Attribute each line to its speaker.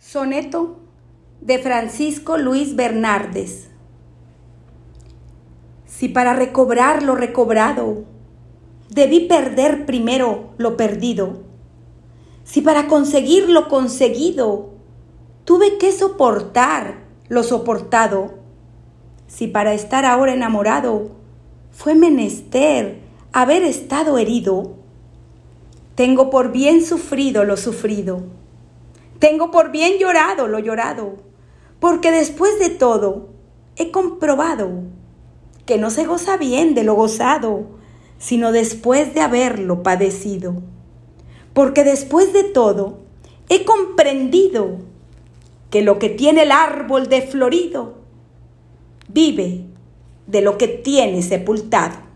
Speaker 1: Soneto de Francisco Luis Bernardes. Si para recobrar lo recobrado debí perder primero lo perdido, si para conseguir lo conseguido tuve que soportar lo soportado, si para estar ahora enamorado fue menester haber estado herido, tengo por bien sufrido lo sufrido tengo por bien llorado lo llorado, porque después de todo he comprobado que no se goza bien de lo gozado, sino después de haberlo padecido. Porque después de todo he comprendido que lo que tiene el árbol de florido vive de lo que tiene sepultado.